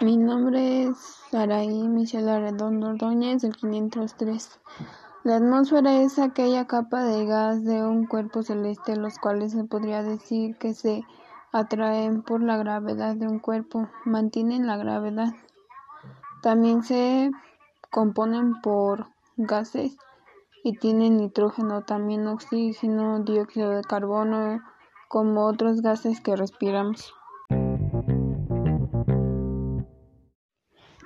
Mi nombre es Saraí Michelle Arredondo Ordóñez, del 503. La atmósfera es aquella capa de gas de un cuerpo celeste, los cuales se podría decir que se atraen por la gravedad de un cuerpo, mantienen la gravedad. También se componen por gases y tienen nitrógeno, también oxígeno, dióxido de carbono, como otros gases que respiramos.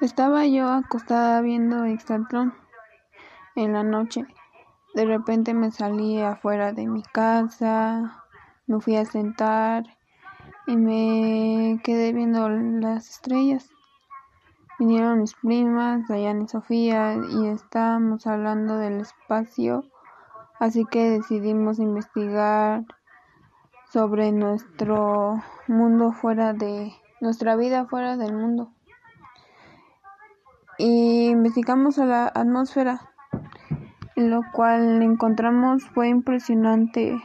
Estaba yo acostada viendo Exatlón en la noche. De repente me salí afuera de mi casa, me fui a sentar y me quedé viendo las estrellas. Vinieron mis primas, Dayana y Sofía, y estábamos hablando del espacio, así que decidimos investigar sobre nuestro mundo fuera de nuestra vida fuera del mundo y investigamos a la atmósfera, lo cual encontramos fue impresionante.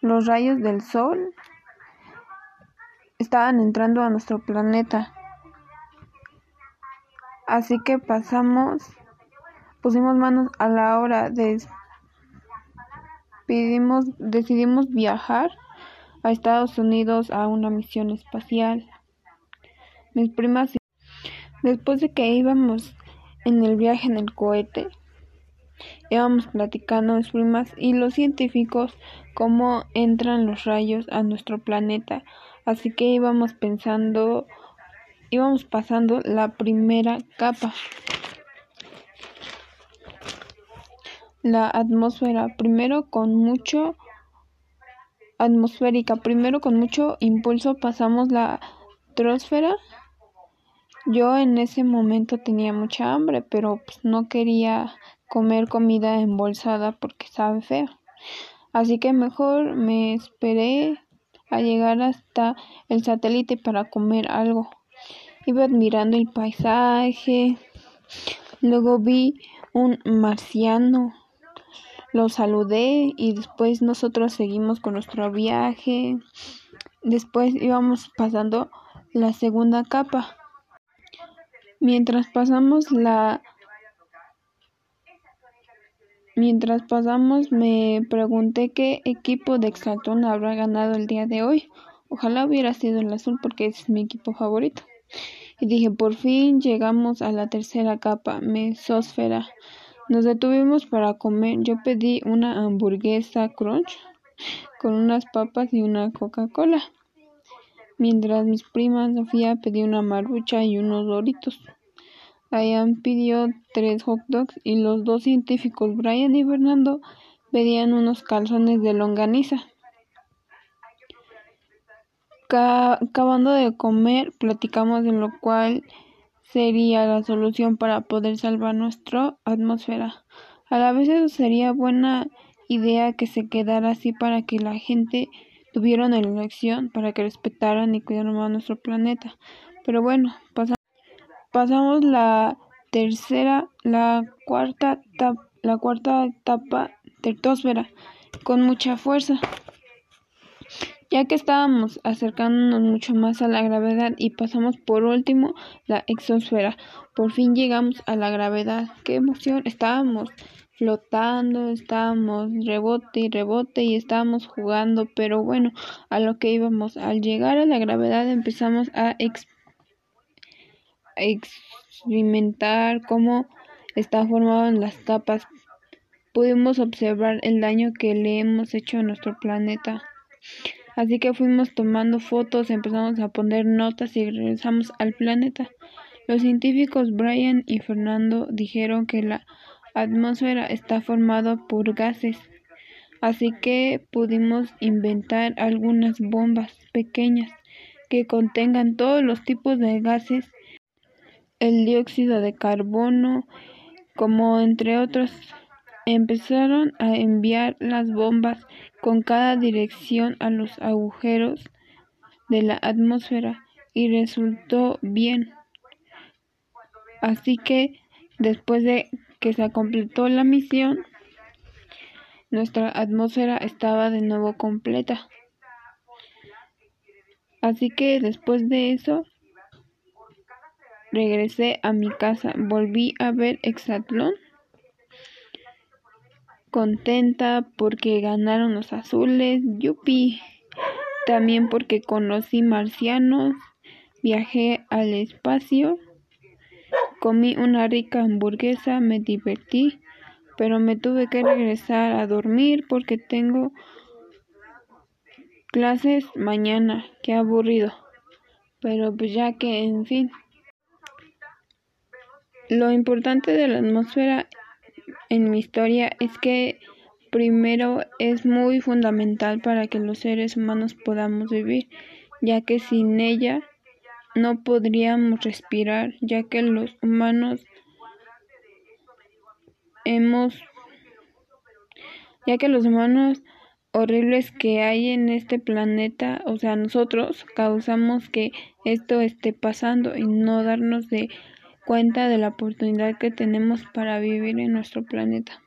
Los rayos del sol estaban entrando a nuestro planeta. Así que pasamos, pusimos manos a la hora de decidimos viajar a Estados Unidos a una misión espacial. Mis primas Después de que íbamos en el viaje en el cohete, íbamos platicando mis primas y los científicos cómo entran los rayos a nuestro planeta. Así que íbamos pensando, íbamos pasando la primera capa. La atmósfera, primero con mucho atmosférica, primero con mucho impulso pasamos la troposfera yo en ese momento tenía mucha hambre, pero pues no quería comer comida embolsada porque sabe feo. Así que mejor me esperé a llegar hasta el satélite para comer algo. Iba admirando el paisaje. Luego vi un marciano. Lo saludé y después nosotros seguimos con nuestro viaje. Después íbamos pasando la segunda capa. Mientras pasamos la Mientras pasamos me pregunté qué equipo de Exaltón habrá ganado el día de hoy. Ojalá hubiera sido el azul porque es mi equipo favorito. Y dije, por fin llegamos a la tercera capa, mesósfera. Nos detuvimos para comer. Yo pedí una hamburguesa crunch con unas papas y una Coca-Cola mientras mis primas Sofía pedía una marucha y unos doritos. Diane pidió tres hot dogs y los dos científicos Brian y Fernando pedían unos calzones de longaniza. acabando de comer, platicamos de lo cual sería la solución para poder salvar nuestra atmósfera. A la vez eso sería buena idea que se quedara así para que la gente tuvieron la elección para que respetaran y cuidaran más nuestro planeta. Pero bueno, pasamos la tercera, la cuarta, la cuarta etapa tertósfera con mucha fuerza, ya que estábamos acercándonos mucho más a la gravedad y pasamos por último la exosfera. Por fin llegamos a la gravedad. ¡Qué emoción! Estábamos flotando, estábamos rebote y rebote y estábamos jugando, pero bueno, a lo que íbamos. Al llegar a la gravedad empezamos a experimentar cómo está formado en las capas. Pudimos observar el daño que le hemos hecho a nuestro planeta. Así que fuimos tomando fotos, empezamos a poner notas y regresamos al planeta. Los científicos Brian y Fernando dijeron que la atmósfera está formado por gases, así que pudimos inventar algunas bombas pequeñas que contengan todos los tipos de gases, el dióxido de carbono, como entre otros. Empezaron a enviar las bombas con cada dirección a los agujeros de la atmósfera y resultó bien. Así que después de que se completó la misión, nuestra atmósfera estaba de nuevo completa. Así que después de eso, regresé a mi casa, volví a ver Exatlón contenta porque ganaron los azules, yupi. También porque conocí marcianos, viajé al espacio, comí una rica hamburguesa, me divertí, pero me tuve que regresar a dormir porque tengo clases mañana, qué aburrido. Pero pues ya que, en fin. Lo importante de la atmósfera en mi historia es que primero es muy fundamental para que los seres humanos podamos vivir, ya que sin ella no podríamos respirar, ya que los humanos hemos ya que los humanos horribles que hay en este planeta, o sea, nosotros causamos que esto esté pasando y no darnos de cuenta de la oportunidad que tenemos para vivir en nuestro planeta.